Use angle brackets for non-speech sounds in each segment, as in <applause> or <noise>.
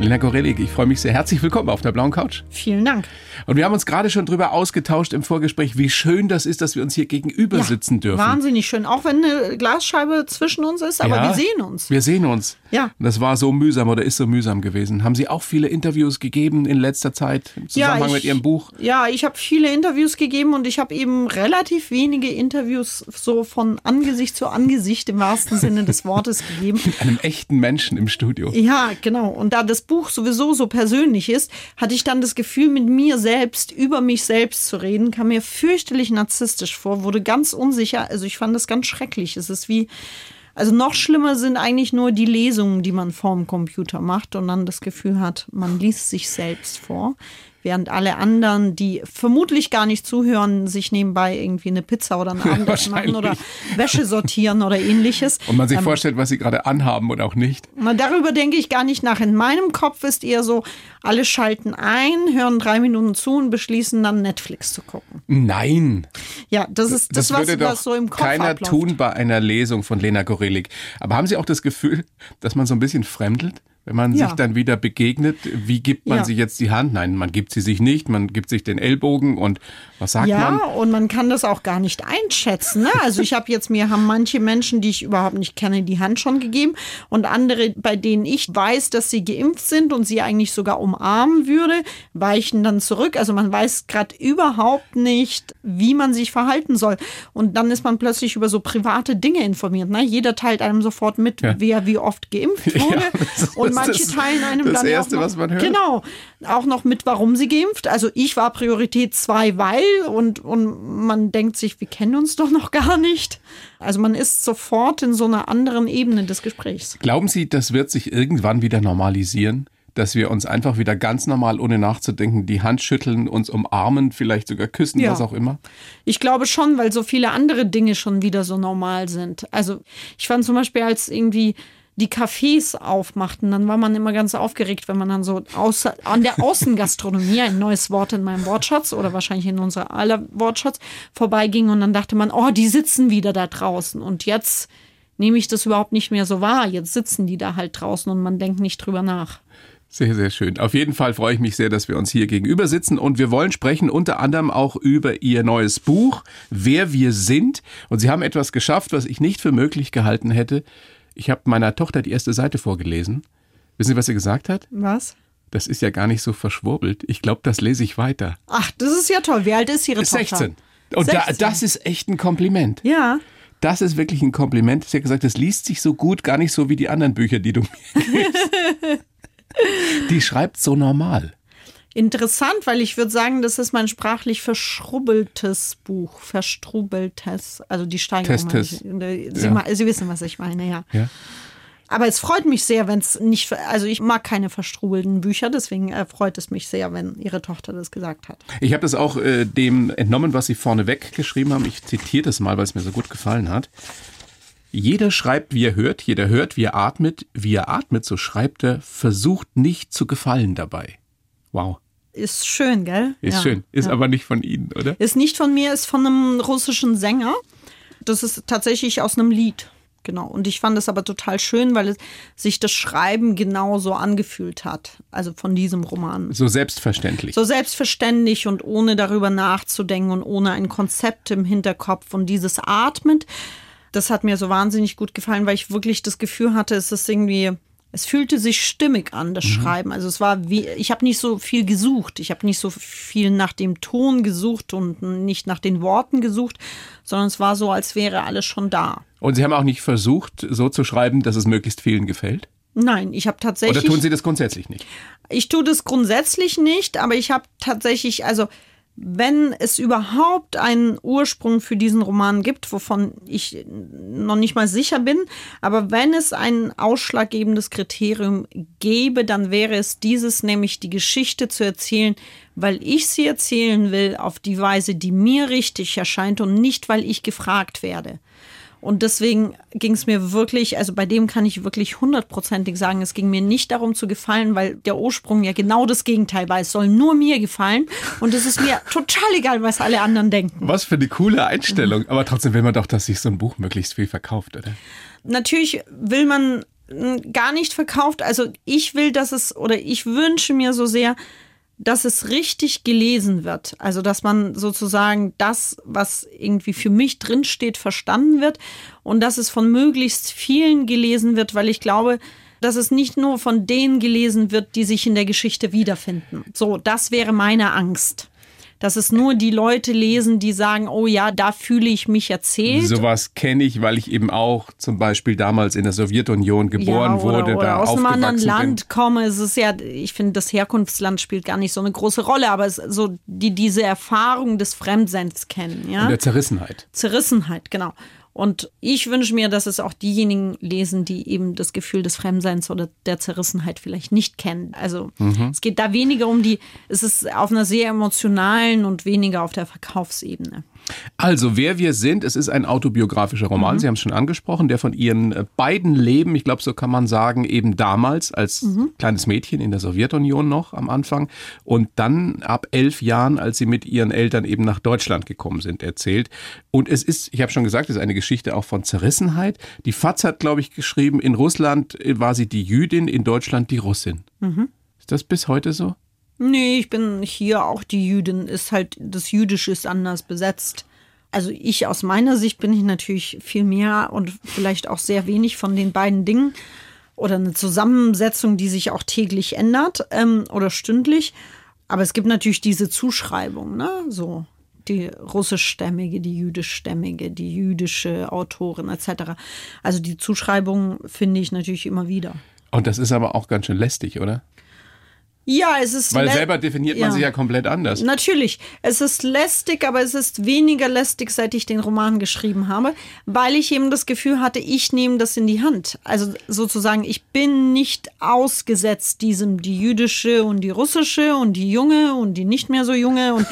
Lena Gorelik, ich freue mich sehr. Herzlich willkommen auf der blauen Couch. Vielen Dank. Und wir haben uns gerade schon drüber ausgetauscht im Vorgespräch, wie schön das ist, dass wir uns hier gegenüber Ja, sitzen dürfen. Wahnsinnig schön. Auch wenn eine Glasscheibe zwischen uns ist, aber Ja, wir sehen uns. Wir sehen uns. Ja. Das war so mühsam oder ist so mühsam gewesen. Haben Sie auch viele Interviews gegeben in letzter Zeit im Zusammenhang ich, mit Ihrem Buch? Ja, ich habe viele Interviews gegeben und ich habe eben relativ wenige Interviews so von Angesicht zu Angesicht im wahrsten Sinne des Wortes gegeben. Mit <laughs> einem echten Menschen im Studio. Ja, genau. Und da das Buch sowieso so persönlich ist, hatte ich dann das Gefühl, mit mir selbst über mich selbst zu reden, kam mir fürchterlich narzisstisch vor, wurde ganz unsicher. Also ich fand das ganz schrecklich. Es ist wie, also noch schlimmer sind eigentlich nur die Lesungen, die man vorm Computer macht und dann das Gefühl hat, man liest sich selbst vor. Während alle anderen, die vermutlich gar nicht zuhören, sich nebenbei irgendwie eine Pizza oder ein <laughs> Abendessen machen oder Wäsche sortieren oder ähnliches. Und man sich Ähm, vorstellt, was Sie gerade anhaben oder auch nicht. darüber denke ich gar nicht nach. In meinem Kopf ist eher so, alle schalten ein, hören drei Minuten zu und beschließen dann Netflix zu gucken. Nein. Ja, das ist das, Das was, würde doch was so im Kopf keiner abläuft. tun bei einer Lesung von Lena Gorelik. Aber haben Sie auch das Gefühl, dass man so ein bisschen fremdelt? Wenn man Ja. sich dann wieder begegnet, wie gibt man Ja. sich jetzt die Hand? Nein, man gibt sie sich nicht, man gibt sich den Ellbogen und was sagt Ja, man? und man kann das auch gar nicht einschätzen. Ne? Also ich habe jetzt mir haben manche Menschen, die ich überhaupt nicht kenne, die Hand schon gegeben und andere, bei denen ich weiß, dass sie geimpft sind und sie eigentlich sogar umarmen würde, weichen dann zurück. Also man weiß gerade überhaupt nicht, wie man sich verhalten soll. Und dann ist man plötzlich über so private Dinge informiert. Ne? Jeder teilt einem sofort mit, Ja. wer wie oft geimpft <laughs> wurde. das und manche das- teilen einem das dann ja Erste, auch noch, was man hört. Genau, auch noch mit, warum sie geimpft. Also ich war Priorität 2, weil und, und man denkt sich, wir kennen uns doch noch gar nicht. Also man ist sofort in so einer anderen Ebene des Gesprächs. Glauben Sie, das wird sich irgendwann wieder normalisieren? Dass wir uns einfach wieder ganz normal, ohne nachzudenken, die Hand schütteln, uns umarmen, vielleicht sogar küssen, Ja. was auch immer? Ich glaube schon, weil so viele andere Dinge schon wieder so normal sind. Also ich fand zum Beispiel, als irgendwie die Cafés aufmachten, dann war man immer ganz aufgeregt, wenn man dann so außer, an der Außengastronomie, ein neues Wort in meinem Wortschatz oder wahrscheinlich in unserer aller Wortschatz, vorbeiging und dann dachte man, oh, die sitzen wieder da draußen. Und jetzt nehme ich das überhaupt nicht mehr so wahr. Jetzt sitzen die da halt draußen und man denkt nicht drüber nach. Sehr, sehr schön. Auf jeden Fall freue ich mich sehr, dass wir uns hier gegenüber sitzen und wir wollen sprechen unter anderem auch über Ihr neues Buch, Wer wir sind. Und Sie haben etwas geschafft, was ich nicht für möglich gehalten hätte. Ich habe meiner Tochter die erste Seite vorgelesen. Wissen Sie, was sie gesagt hat? Was? Das ist ja gar nicht so verschwurbelt. Ich glaube, das lese ich weiter. Ach, das ist ja toll. Wie alt ist Ihre Tochter? 16. Und da, 16. das ist echt ein Kompliment. Ja. Das ist wirklich ein Kompliment. Sie hat gesagt, das liest sich so gut, gar nicht so wie die anderen Bücher, die du mir gibst. <laughs> die schreibt so normal. Interessant, weil ich würde sagen, das ist mein sprachlich verschrubbeltes Buch. Verstrubeltes. Also die Steigerung. Testes. ich. Sie, Ja. Sie wissen, was ich meine, ja. Ja. Aber es freut mich sehr, wenn es nicht, also ich mag keine verstrubelten Bücher, deswegen äh, freut es mich sehr, wenn Ihre Tochter das gesagt hat. Ich habe das auch äh, dem entnommen, was Sie vorneweg geschrieben haben. Ich zitiere das mal, weil es mir so gut gefallen hat. Jeder schreibt, wie er hört, jeder hört, wie er atmet. Wie er atmet, so schreibt er, versucht nicht zu gefallen dabei. Wow, Ist schön, gell? ist Ja. schön. Ist ja. aber nicht von Ihnen, oder? Ist nicht von mir, ist von einem russischen Sänger. Das ist tatsächlich aus einem Lied. Genau. Und ich fand es aber total schön, weil es sich das Schreiben genauso angefühlt hat. Also von diesem Roman. So selbstverständlich. So selbstverständlich und ohne darüber nachzudenken und ohne ein Konzept im Hinterkopf und dieses Atmen. Das hat mir so wahnsinnig gut gefallen, weil ich wirklich das Gefühl hatte, es ist irgendwie, es fühlte sich stimmig an, das Schreiben. Also es war wie, ich habe nicht so viel gesucht. Ich habe nicht so viel nach dem Ton gesucht und nicht nach den Worten gesucht, sondern es war so, als wäre alles schon da. Und Sie haben auch nicht versucht, so zu schreiben, dass es möglichst vielen gefällt? Nein, ich habe tatsächlich. Oder tun Sie das grundsätzlich nicht? Ich tue das grundsätzlich nicht, aber ich habe tatsächlich, also wenn es überhaupt einen Ursprung für diesen Roman gibt, wovon ich noch nicht mal sicher bin, aber wenn es ein ausschlaggebendes Kriterium gäbe, dann wäre es dieses, nämlich die Geschichte zu erzählen, weil ich sie erzählen will auf die Weise, die mir richtig erscheint und nicht, weil ich gefragt werde. Und deswegen ging es mir wirklich, also bei dem kann ich wirklich hundertprozentig sagen, es ging mir nicht darum zu gefallen, weil der Ursprung ja genau das Gegenteil war. Es soll nur mir gefallen und es ist mir <laughs> total egal, was alle anderen denken. Was für eine coole Einstellung. Aber trotzdem will man doch, dass sich so ein Buch möglichst viel verkauft, oder? Natürlich will man mm, gar nicht verkauft. Also ich will, dass es, oder ich wünsche mir so sehr, dass es richtig gelesen wird. Also, dass man sozusagen das, was irgendwie für mich drinsteht, verstanden wird und dass es von möglichst vielen gelesen wird, weil ich glaube, dass es nicht nur von denen gelesen wird, die sich in der Geschichte wiederfinden. So, das wäre meine Angst dass es nur die Leute lesen, die sagen, oh ja, da fühle ich mich erzählt. Sowas kenne ich, weil ich eben auch zum Beispiel damals in der Sowjetunion geboren ja, oder, wurde, oder da aus einem anderen Land bin. komme. Es ist ja, ich finde, das Herkunftsland spielt gar nicht so eine große Rolle, aber es ist so die diese Erfahrung des Fremdseins kennen, ja. Und der Zerrissenheit. Zerrissenheit, genau. Und ich wünsche mir, dass es auch diejenigen lesen, die eben das Gefühl des Fremdseins oder der Zerrissenheit vielleicht nicht kennen. Also es geht da weniger um die, es ist auf einer sehr emotionalen und weniger auf der Verkaufsebene. Also, wer wir sind, es ist ein autobiografischer Roman, Mhm. Sie haben es schon angesprochen, der von Ihren äh, beiden Leben, ich glaube, so kann man sagen, eben damals als Mhm. kleines Mädchen in der Sowjetunion noch am Anfang und dann ab elf Jahren, als Sie mit Ihren Eltern eben nach Deutschland gekommen sind, erzählt. Und es ist, ich habe schon gesagt, es ist eine Geschichte auch von Zerrissenheit. Die FAZ hat, glaube ich, geschrieben, in Russland war sie die Jüdin, in Deutschland die Russin. Mhm. Ist das bis heute so? Nee, ich bin hier auch die Jüdin, ist halt, das Jüdische ist anders besetzt. Also ich aus meiner Sicht bin ich natürlich viel mehr und vielleicht auch sehr wenig von den beiden Dingen oder eine Zusammensetzung, die sich auch täglich ändert ähm, oder stündlich. Aber es gibt natürlich diese Zuschreibung, ne? So die russischstämmige, die jüdischstämmige, die jüdische Autorin etc. Also die Zuschreibung finde ich natürlich immer wieder. Und das ist aber auch ganz schön lästig, oder? Ja, es ist Weil selber definiert man ja. sich ja komplett anders. Natürlich. Es ist lästig, aber es ist weniger lästig, seit ich den Roman geschrieben habe, weil ich eben das Gefühl hatte, ich nehme das in die Hand. Also sozusagen, ich bin nicht ausgesetzt diesem, die jüdische und die russische und die junge und die nicht mehr so junge und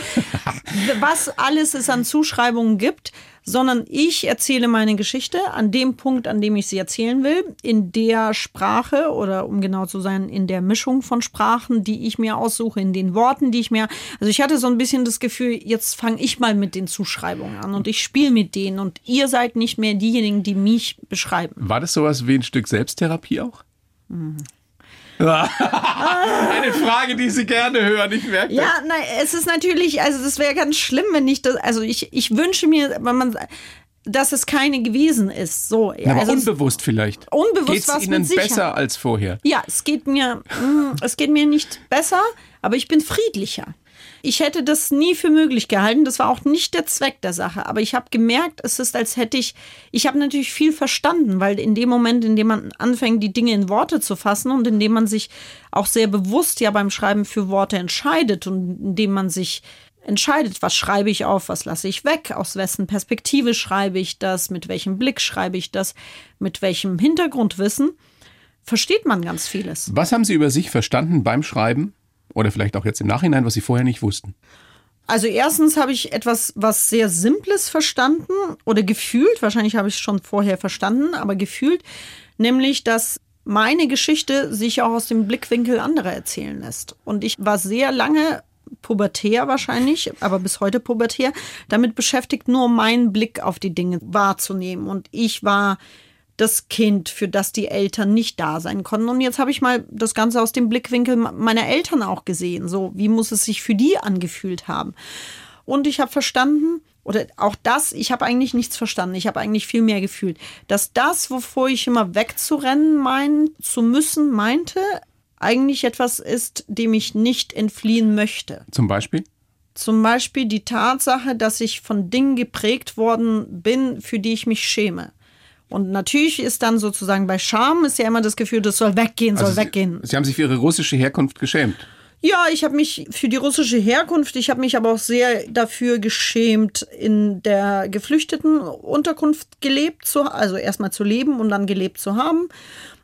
<laughs> was alles es an Zuschreibungen gibt, sondern ich erzähle meine Geschichte an dem Punkt, an dem ich sie erzählen will, in der Sprache oder um genau zu sein, in der Mischung von Sprachen, die ich mir aussuche, in den Worten, die ich mir. Also ich hatte so ein bisschen das Gefühl, jetzt fange ich mal mit den Zuschreibungen an und ich spiele mit denen und ihr seid nicht mehr diejenigen, die mich beschreiben. War das sowas wie ein Stück Selbsttherapie auch? Hm. <laughs> Eine Frage, die Sie gerne hören, ich merke Ja, nein, es ist natürlich, also das wäre ganz schlimm, wenn ich das, also ich, ich wünsche mir, wenn man, dass es keine gewesen ist. So. Aber also es- unbewusst vielleicht. Unbewusst Geht's war's Ihnen besser als vorher? Ja, es geht mir, mm, es geht mir nicht besser, aber ich bin friedlicher. Ich hätte das nie für möglich gehalten. Das war auch nicht der Zweck der Sache. Aber ich habe gemerkt, es ist, als hätte ich, ich habe natürlich viel verstanden, weil in dem Moment, in dem man anfängt, die Dinge in Worte zu fassen und in dem man sich auch sehr bewusst ja beim Schreiben für Worte entscheidet und in dem man sich entscheidet, was schreibe ich auf, was lasse ich weg, aus wessen Perspektive schreibe ich das, mit welchem Blick schreibe ich das, mit welchem Hintergrundwissen, versteht man ganz vieles. Was haben Sie über sich verstanden beim Schreiben? Oder vielleicht auch jetzt im Nachhinein, was Sie vorher nicht wussten? Also erstens habe ich etwas, was sehr Simples verstanden oder gefühlt, wahrscheinlich habe ich es schon vorher verstanden, aber gefühlt, nämlich, dass meine Geschichte sich auch aus dem Blickwinkel anderer erzählen lässt. Und ich war sehr lange pubertär wahrscheinlich, aber bis heute pubertär, damit beschäftigt, nur meinen Blick auf die Dinge wahrzunehmen. Und ich war das Kind, für das die Eltern nicht da sein konnten. Und jetzt habe ich mal das Ganze aus dem Blickwinkel meiner Eltern auch gesehen. So, wie muss es sich für die angefühlt haben? Und ich habe verstanden, oder auch das, ich habe eigentlich nichts verstanden. Ich habe eigentlich viel mehr gefühlt, dass das, wovor ich immer wegzurennen meinen zu müssen, meinte, eigentlich etwas ist, dem ich nicht entfliehen möchte. Zum Beispiel? Zum Beispiel die Tatsache, dass ich von Dingen geprägt worden bin, für die ich mich schäme. Und natürlich ist dann sozusagen bei Scham ist ja immer das Gefühl, das soll weggehen, soll Also Sie- weggehen. Sie haben sich für Ihre russische Herkunft geschämt. Ja, ich habe mich für die russische Herkunft, ich habe mich aber auch sehr dafür geschämt, in der geflüchteten Unterkunft gelebt zu, also erstmal zu leben und dann gelebt zu haben.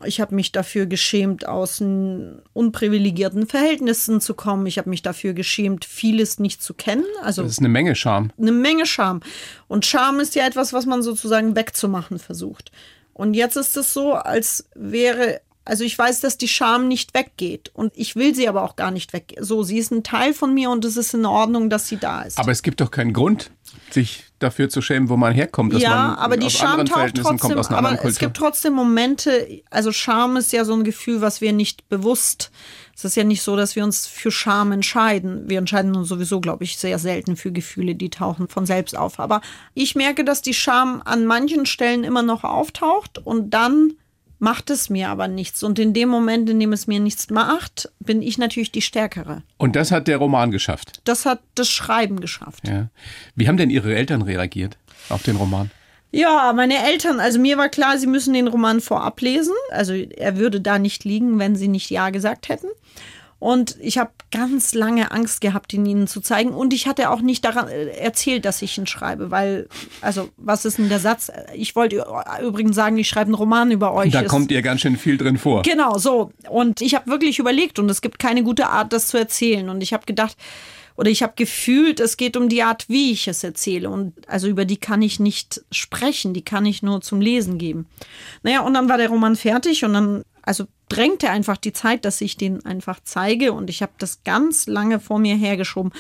Ich habe mich dafür geschämt, aus unprivilegierten Verhältnissen zu kommen. Ich habe mich dafür geschämt, vieles nicht zu kennen. Also das ist eine Menge Scham. Eine Menge Scham. Und Scham ist ja etwas, was man sozusagen wegzumachen versucht. Und jetzt ist es so, als wäre also ich weiß, dass die Scham nicht weggeht und ich will sie aber auch gar nicht weg. So, sie ist ein Teil von mir und es ist in Ordnung, dass sie da ist. Aber es gibt doch keinen Grund, sich dafür zu schämen, wo man herkommt. Dass ja, man aber die Scham taucht trotzdem. aber es gibt trotzdem Momente. Also Scham ist ja so ein Gefühl, was wir nicht bewusst. Es ist ja nicht so, dass wir uns für Scham entscheiden. Wir entscheiden uns sowieso, glaube ich, sehr selten für Gefühle, die tauchen von selbst auf. Aber ich merke, dass die Scham an manchen Stellen immer noch auftaucht und dann macht es mir aber nichts. Und in dem Moment, in dem es mir nichts macht, bin ich natürlich die Stärkere. Und das hat der Roman geschafft? Das hat das Schreiben geschafft. Ja. Wie haben denn Ihre Eltern reagiert auf den Roman? Ja, meine Eltern, also mir war klar, sie müssen den Roman vorab lesen. Also er würde da nicht liegen, wenn sie nicht Ja gesagt hätten. Und ich habe ganz lange Angst gehabt, ihn ihnen zu zeigen. Und ich hatte auch nicht daran äh, erzählt, dass ich ihn schreibe, weil, also, was ist denn der Satz? Ich wollte übrigens sagen, ich schreibe einen Roman über euch. Da kommt ihr ganz schön viel drin vor. Genau, so. Und ich habe wirklich überlegt und es gibt keine gute Art, das zu erzählen. Und ich habe gedacht, oder ich habe gefühlt, es geht um die Art, wie ich es erzähle. Und also über die kann ich nicht sprechen, die kann ich nur zum Lesen geben. Naja, und dann war der Roman fertig und dann, also drängte einfach die Zeit, dass ich den einfach zeige und ich habe das ganz lange vor mir hergeschoben.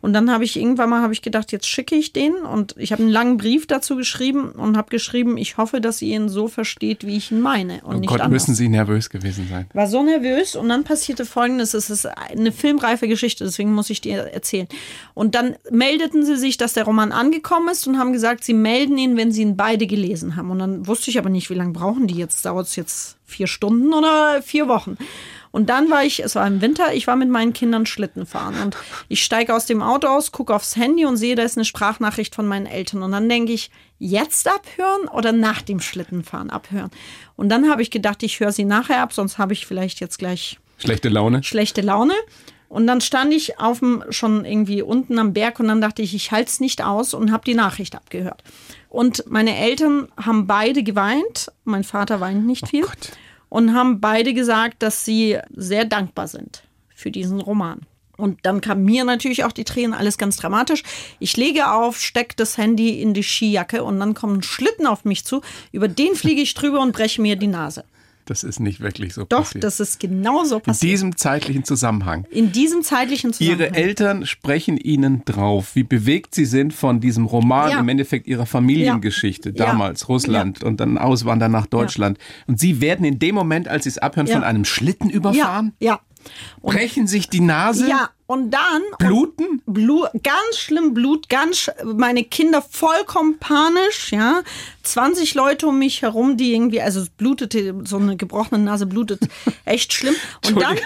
Und dann habe ich irgendwann mal habe ich gedacht, jetzt schicke ich den und ich habe einen langen Brief dazu geschrieben und habe geschrieben, ich hoffe, dass ihr ihn so versteht, wie ich ihn meine und oh nicht Gott, anders. müssen Sie nervös gewesen sein. War so nervös und dann passierte folgendes, es ist eine filmreife Geschichte, deswegen muss ich dir erzählen. Und dann meldeten sie sich, dass der Roman angekommen ist und haben gesagt, sie melden ihn, wenn sie ihn beide gelesen haben und dann wusste ich aber nicht, wie lange brauchen die jetzt, dauert es jetzt vier Stunden oder vier Wochen. Und dann war ich, es war im Winter, ich war mit meinen Kindern Schlitten fahren und ich steige aus dem Auto aus, gucke aufs Handy und sehe, da ist eine Sprachnachricht von meinen Eltern. Und dann denke ich, jetzt abhören oder nach dem Schlittenfahren abhören? Und dann habe ich gedacht, ich höre sie nachher ab, sonst habe ich vielleicht jetzt gleich schlechte Laune. Schlechte Laune. Und dann stand ich auf dem, schon irgendwie unten am Berg und dann dachte ich, ich halte es nicht aus und habe die Nachricht abgehört. Und meine Eltern haben beide geweint. Mein Vater weint nicht oh viel. Gott und haben beide gesagt, dass sie sehr dankbar sind für diesen Roman. Und dann kam mir natürlich auch die Tränen, alles ganz dramatisch. Ich lege auf, stecke das Handy in die Skijacke und dann kommt ein Schlitten auf mich zu. Über den fliege ich drüber und breche mir die Nase. Das ist nicht wirklich so Doch, passiert. das ist genau so passiert. In diesem zeitlichen Zusammenhang. In diesem zeitlichen Zusammenhang. Ihre Eltern sprechen Ihnen drauf, wie bewegt Sie sind von diesem Roman, ja. im Endeffekt Ihrer Familiengeschichte, ja. damals ja. Russland und dann Auswandern nach Deutschland. Und Sie werden in dem Moment, als Sie es abhören, von einem Schlitten überfahren? Ja. Und Brechen sich die Nase? Ja, und dann. Bluten? Blut, ganz schlimm Blut, ganz, meine Kinder vollkommen panisch, ja. 20 Leute um mich herum, die irgendwie, also es blutete, so eine gebrochene Nase blutet <laughs> echt schlimm. Und dann.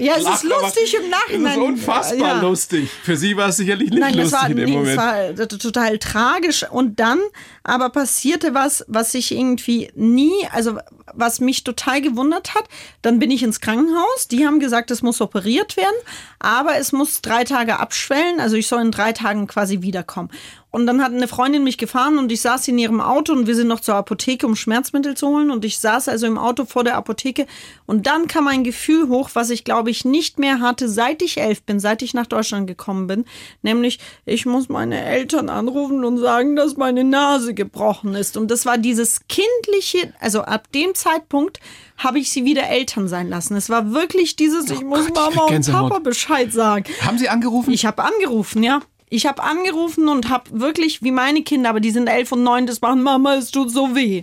ja, es ist lustig im Nachhinein. Es ist unfassbar ja. lustig. Für Sie war es sicherlich nicht Nein, lustig war, in dem nee, Moment. Es war total tragisch. Und dann aber passierte was, was ich irgendwie nie, also was mich total gewundert hat. Dann bin ich ins Krankenhaus. Die haben gesagt, es muss operiert werden, aber es muss drei Tage abschwellen. Also ich soll in drei Tagen quasi wiederkommen. Und dann hat eine Freundin mich gefahren und ich saß in ihrem Auto und wir sind noch zur Apotheke, um Schmerzmittel zu holen. Und ich saß also im Auto vor der Apotheke. Und dann kam ein Gefühl hoch, was ich glaube ich nicht mehr hatte, seit ich elf bin, seit ich nach Deutschland gekommen bin. Nämlich, ich muss meine Eltern anrufen und sagen, dass meine Nase gebrochen ist. Und das war dieses kindliche, also ab dem Zeitpunkt habe ich sie wieder Eltern sein lassen. Es war wirklich dieses, ich oh muss Gott, Mama und Papa Bescheid sagen. Haben Sie angerufen? Ich habe angerufen, ja. Ich habe angerufen und habe wirklich, wie meine Kinder, aber die sind elf und neun, das machen Mama, es tut so weh.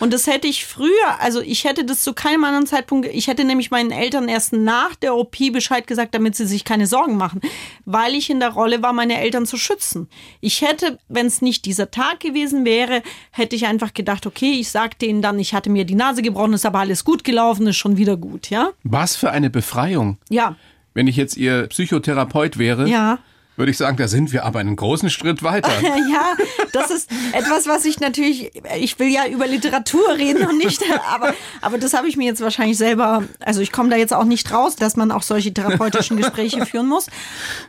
Und das hätte ich früher, also ich hätte das zu keinem anderen Zeitpunkt, ich hätte nämlich meinen Eltern erst nach der OP Bescheid gesagt, damit sie sich keine Sorgen machen, weil ich in der Rolle war, meine Eltern zu schützen. Ich hätte, wenn es nicht dieser Tag gewesen wäre, hätte ich einfach gedacht, okay, ich sag denen dann, ich hatte mir die Nase gebrochen, ist aber alles gut gelaufen, ist schon wieder gut, ja? Was für eine Befreiung. Ja. Wenn ich jetzt Ihr Psychotherapeut wäre. Ja würde ich sagen, da sind wir aber einen großen Schritt weiter. <laughs> ja, das ist etwas, was ich natürlich, ich will ja über Literatur reden und nicht, <laughs> aber, aber das habe ich mir jetzt wahrscheinlich selber, also ich komme da jetzt auch nicht raus, dass man auch solche therapeutischen Gespräche <laughs> führen muss.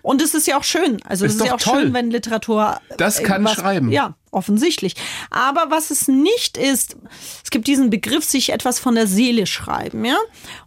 Und es ist ja auch schön. Also es ist, ist ja auch toll. schön, wenn Literatur. Das kann schreiben. Ja, offensichtlich. Aber was es nicht ist, es gibt diesen Begriff, sich etwas von der Seele schreiben, ja.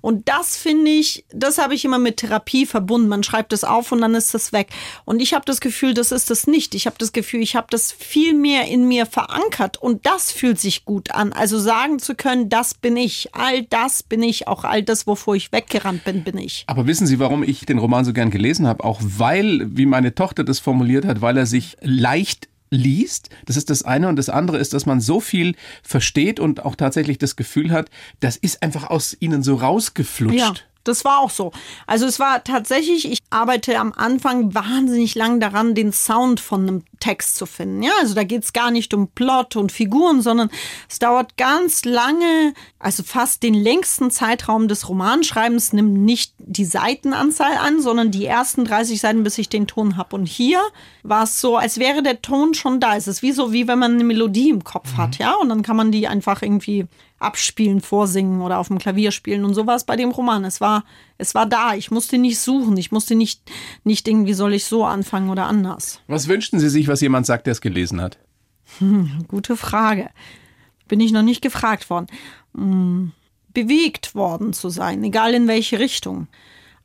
Und das finde ich, das habe ich immer mit Therapie verbunden. Man schreibt es auf und dann ist das weg. Und ich habe das Gefühl, das ist das nicht. Ich habe das Gefühl, ich habe das viel mehr in mir verankert und das fühlt sich gut an. Also sagen zu können, das bin ich, all das bin ich, auch all das, wovor ich weggerannt bin, bin ich. Aber wissen Sie, warum ich den Roman so gern gelesen habe? Auch weil, wie meine Tochter das formuliert hat, weil er sich leicht liest. Das ist das eine. Und das andere ist, dass man so viel versteht und auch tatsächlich das Gefühl hat, das ist einfach aus ihnen so rausgeflutscht. Ja. Das war auch so. Also es war tatsächlich, ich arbeite am Anfang wahnsinnig lang daran, den Sound von einem Text zu finden. Ja, also da geht es gar nicht um Plot und Figuren, sondern es dauert ganz lange, also fast den längsten Zeitraum des Romanschreibens nimmt nicht die Seitenanzahl an, sondern die ersten 30 Seiten, bis ich den Ton habe. Und hier war es so, als wäre der Ton schon da. Es ist wie so, wie wenn man eine Melodie im Kopf mhm. hat, ja, und dann kann man die einfach irgendwie abspielen, vorsingen oder auf dem Klavier spielen und sowas bei dem Roman. Es war, es war da. Ich musste nicht suchen. Ich musste nicht, nicht irgendwie soll ich so anfangen oder anders. Was wünschten Sie sich, was jemand sagt, der es gelesen hat? Hm, gute Frage. Bin ich noch nicht gefragt worden. Hm, bewegt worden zu sein, egal in welche Richtung.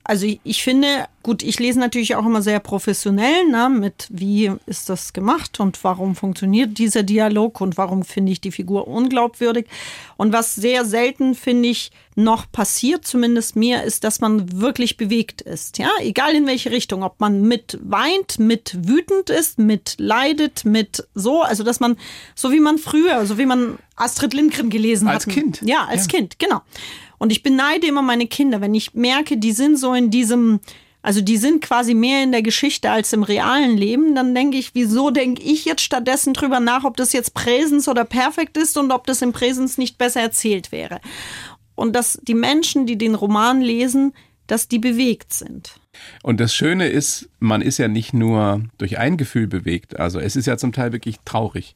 Also ich, finde, gut, ich lese natürlich auch immer sehr professionell, ne, mit wie ist das gemacht und warum funktioniert dieser Dialog und warum finde ich die Figur unglaubwürdig. Und was sehr selten, finde ich, noch passiert, zumindest mir, ist, dass man wirklich bewegt ist. Ja, egal in welche Richtung, ob man mit weint, mit wütend ist, mit leidet, mit so, also dass man, so wie man früher, so wie man Astrid Lindgren gelesen hat. Als Kind. Ja, als ja. Kind, genau. Und ich beneide immer meine Kinder, wenn ich merke, die sind so in diesem, also die sind quasi mehr in der Geschichte als im realen Leben, dann denke ich, wieso denke ich jetzt stattdessen drüber nach, ob das jetzt Präsens oder Perfekt ist und ob das im Präsens nicht besser erzählt wäre. Und dass die Menschen, die den Roman lesen, dass die bewegt sind. Und das Schöne ist, man ist ja nicht nur durch ein Gefühl bewegt. Also es ist ja zum Teil wirklich traurig.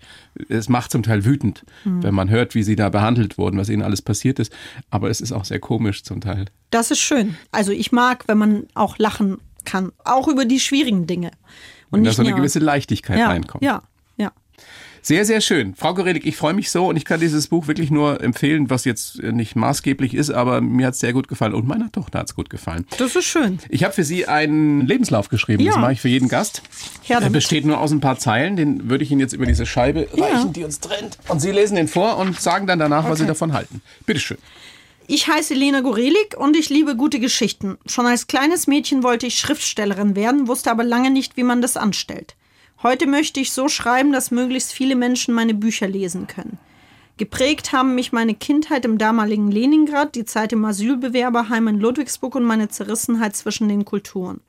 Es macht zum Teil wütend, mhm. wenn man hört, wie sie da behandelt wurden, was ihnen alles passiert ist. Aber es ist auch sehr komisch zum Teil. Das ist schön. Also ich mag, wenn man auch lachen kann, auch über die schwierigen Dinge. Und da so eine gewisse Leichtigkeit ja, reinkommt. Ja. Sehr, sehr schön. Frau Gorelik, ich freue mich so und ich kann dieses Buch wirklich nur empfehlen, was jetzt nicht maßgeblich ist, aber mir hat es sehr gut gefallen und meiner Tochter hat es gut gefallen. Das ist schön. Ich habe für Sie einen Lebenslauf geschrieben. Ja. Das mache ich für jeden Gast. Ja, Der besteht nur aus ein paar Zeilen. Den würde ich Ihnen jetzt über diese Scheibe ja. reichen, die uns trennt. Und Sie lesen den vor und sagen dann danach, okay. was Sie davon halten. Bitteschön. Ich heiße Lena Gorelik und ich liebe gute Geschichten. Schon als kleines Mädchen wollte ich Schriftstellerin werden, wusste aber lange nicht, wie man das anstellt. Heute möchte ich so schreiben, dass möglichst viele Menschen meine Bücher lesen können. Geprägt haben mich meine Kindheit im damaligen Leningrad, die Zeit im Asylbewerberheim in Ludwigsburg und meine Zerrissenheit zwischen den Kulturen.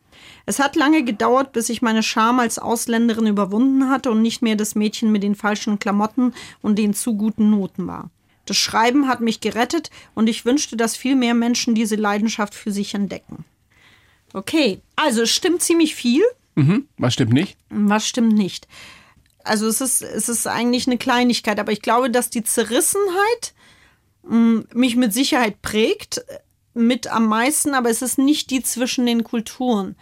Es hat lange gedauert, bis ich meine Scham als Ausländerin überwunden hatte und nicht mehr das Mädchen mit den falschen Klamotten und den zu guten Noten war. Das Schreiben hat mich gerettet und ich wünschte, dass viel mehr Menschen diese Leidenschaft für sich entdecken. Okay, also es stimmt ziemlich viel. Mhm. Was stimmt nicht? Was stimmt nicht? Also es ist, es ist eigentlich eine Kleinigkeit, aber ich glaube, dass die Zerrissenheit mh, mm, mich mit Sicherheit prägt, mit am meisten, aber es ist nicht die zwischen den Kulturen.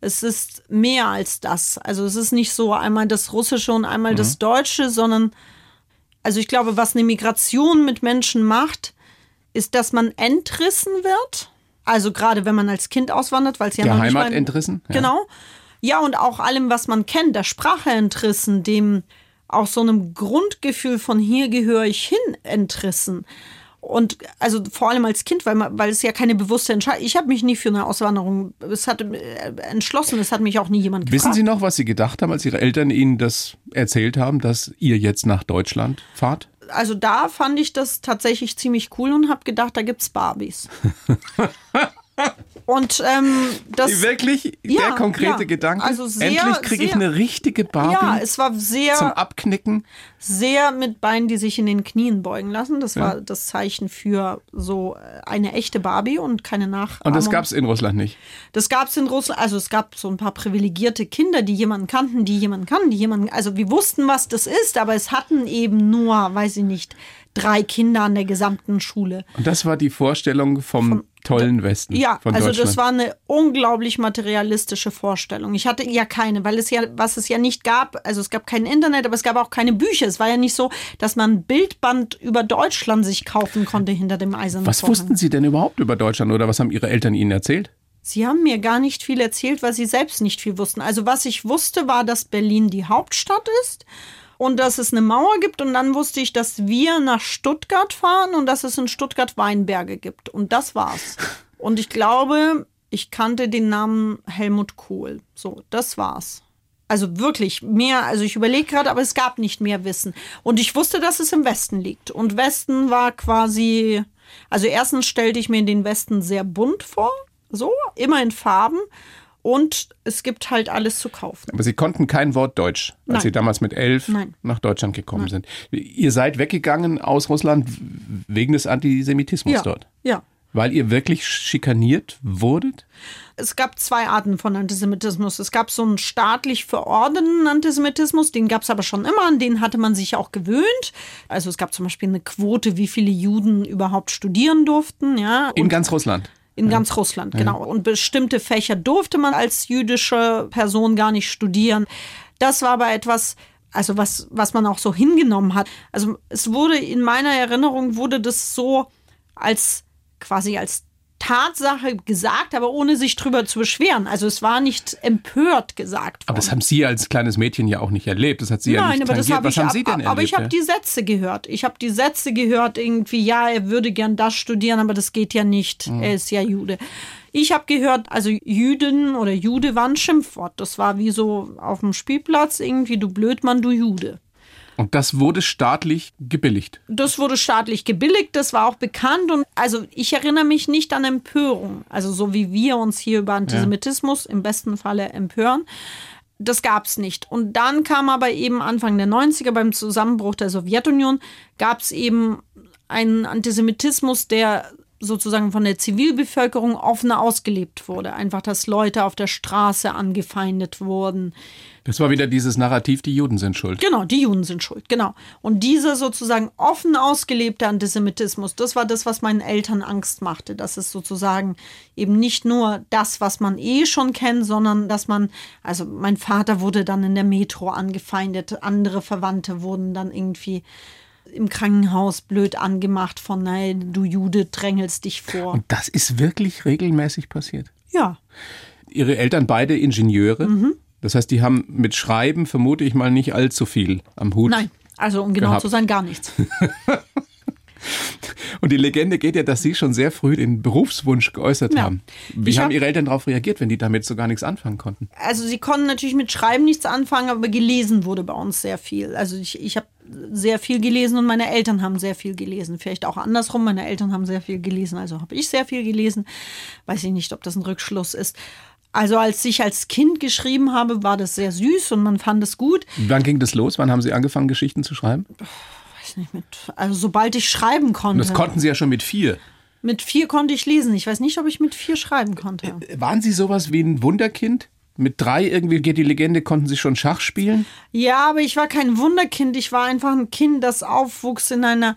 Es ist mehr als das. Also es ist nicht so einmal das Russische und einmal mhm. das Deutsche, sondern also ich glaube, was eine Migration mit Menschen macht, ist, dass man entrissen wird. Also gerade wenn man als Kind auswandert, weil es ja Der noch Heimat nicht mal, entrissen. Ja. Genau. Ja, und auch allem, was man kennt, der Sprache entrissen, dem auch so einem Grundgefühl von hier gehöre ich hin entrissen. Und also vor allem als Kind, weil, man, weil es ja keine bewusste Entscheidung. Ich habe mich nie für eine Auswanderung es hat, äh, entschlossen. Es hat mich auch nie jemand gefragt. Wissen Sie noch, was Sie gedacht haben, als Ihre Eltern Ihnen das erzählt haben, dass ihr jetzt nach Deutschland fahrt? Also da fand ich das tatsächlich ziemlich cool und habe gedacht, da gibt's Barbies. <laughs> Und ähm, das. Wirklich? Ja, der konkrete ja. Gedanke? Also sehr, Endlich kriege ich eine richtige Barbie ja, es war sehr. zum Abknicken. sehr mit Beinen, die sich in den Knien beugen lassen. Das war das Zeichen für so äh, eine echte Barbie und keine Nachahmung. Und das gab es in Russland nicht. Das gab es in Russland. Also es gab so ein paar privilegierte Kinder, die jemanden kannten, die jemanden kannten, die jemanden. Also wir wussten, was das ist, aber es hatten eben nur, weiß ich nicht, drei Kinder an der gesamten Schule. Und das war die Vorstellung vom tollen Westen. Ja, also das war eine unglaublich materialistische Vorstellung. Ich hatte ja keine, weil es ja, was es ja nicht gab, also es gab kein Internet, aber es gab auch keine Bücher. Es war ja nicht so, dass man ein Bildband über Deutschland sich kaufen konnte hinter dem eisernen Was Vorhang. wussten Sie denn überhaupt über Deutschland oder was haben Ihre Eltern Ihnen erzählt? Sie haben mir gar nicht viel erzählt, weil sie selbst nicht viel wussten. Also was ich wusste, war, dass Berlin die Hauptstadt ist und dass es eine Mauer gibt. Und dann wusste ich, dass wir nach Stuttgart fahren und dass es in Stuttgart Weinberge gibt. Und das war's. Und ich glaube, ich kannte den Namen Helmut Kohl. So, das war's. Also wirklich mehr, also ich überlege gerade, aber es gab nicht mehr Wissen. Und ich wusste, dass es im Westen liegt. Und Westen war quasi, also erstens stellte ich mir den Westen sehr bunt vor, so, immer in Farben. Und es gibt halt alles zu kaufen. Aber Sie konnten kein Wort Deutsch, als Nein. Sie damals mit elf Nein. nach Deutschland gekommen sind. Ihr seid weggegangen aus Russland wegen des Antisemitismus Ja, dort. ja. Weil ihr wirklich schikaniert wurdet? Es gab zwei Arten von Antisemitismus. Es gab so einen staatlich verordneten Antisemitismus, den gab es aber schon immer, an den hatte man sich auch gewöhnt. Also es gab zum Beispiel eine Quote, wie viele Juden überhaupt studieren durften. Ja, In ganz Russland. In ganz Russland, genau. Und bestimmte Fächer durfte man als jüdische Person gar nicht studieren. Das war aber etwas, also was, was man auch so hingenommen hat. Also es wurde in meiner Erinnerung wurde das so als quasi als Tatsache gesagt, aber ohne sich drüber zu beschweren. Also es war nicht empört gesagt worden. Aber das haben Sie als kleines Mädchen ja auch nicht erlebt. Das hat Sie ja Nein, nicht aber das tangiert. habe Was ich, haben ab- Sie denn erlebt? aber ich habe ja? die Sätze gehört. Ich habe die Sätze gehört, irgendwie, ja, er würde gern das studieren, aber das geht ja nicht. Mhm. Er ist ja Jude. Ich habe gehört, also Jüdin oder Jude war ein Schimpfwort. Das war wie so auf dem Spielplatz irgendwie, du Blödmann, du Jude. Und das wurde staatlich gebilligt. Das wurde staatlich gebilligt, das war auch bekannt und also ich erinnere mich nicht an Empörung, also so wie wir uns hier über Antisemitismus im besten Falle empören. Das gab es nicht. Und dann kam aber eben Anfang der 90er beim Zusammenbruch der Sowjetunion, gab es eben einen Antisemitismus, der sozusagen von der Zivilbevölkerung offener ausgelebt wurde. Einfach, dass Leute auf der Straße angefeindet wurden. Das war wieder dieses Narrativ, die Juden sind schuld. Genau, die Juden sind schuld, genau. Und dieser sozusagen offen ausgelebte Antisemitismus, das war das, was meinen Eltern Angst machte. Das ist sozusagen eben nicht nur das, was man eh schon kennt, sondern dass man, also mein Vater wurde dann in der Metro angefeindet, andere Verwandte wurden dann irgendwie im Krankenhaus blöd angemacht von, nein, du Jude drängelst dich vor. Und das ist wirklich regelmäßig passiert. Ja, Ihre Eltern beide Ingenieure. Mhm. Das heißt, die haben mit Schreiben vermute ich mal nicht allzu viel am Hut. nein, also um genau Gehabt. zu sein, gar nichts. <laughs> Und die Legende geht ja, dass Sie schon sehr früh den Berufswunsch geäußert Ja. haben. Wie Ich haben hab- Ihre Eltern darauf reagiert, wenn die damit so gar nichts anfangen konnten? also sie konnten natürlich mit Schreiben nichts anfangen, aber gelesen wurde bei uns sehr viel. Also ich, ich habe sehr viel gelesen und meine Eltern haben sehr viel gelesen. Vielleicht auch andersrum, meine Eltern haben sehr viel gelesen, also habe ich sehr viel gelesen. Weiß ich nicht, ob das ein Rückschluss ist. Also als ich als Kind geschrieben habe, war das sehr süß und man fand es gut. Wann ging das los? Wann haben Sie angefangen, Geschichten zu schreiben? Nicht, mit, also sobald ich schreiben Und konnte. das konnten Sie ja schon mit vier. mit vier konnte ich lesen. Ich weiß nicht, ob ich mit vier schreiben konnte. Waren Sie sowas wie ein Wunderkind? Mit drei irgendwie geht die Legende, konnten Sie schon Schach spielen? Ja, aber ich war kein Wunderkind. Ich war einfach ein Kind, das aufwuchs in einer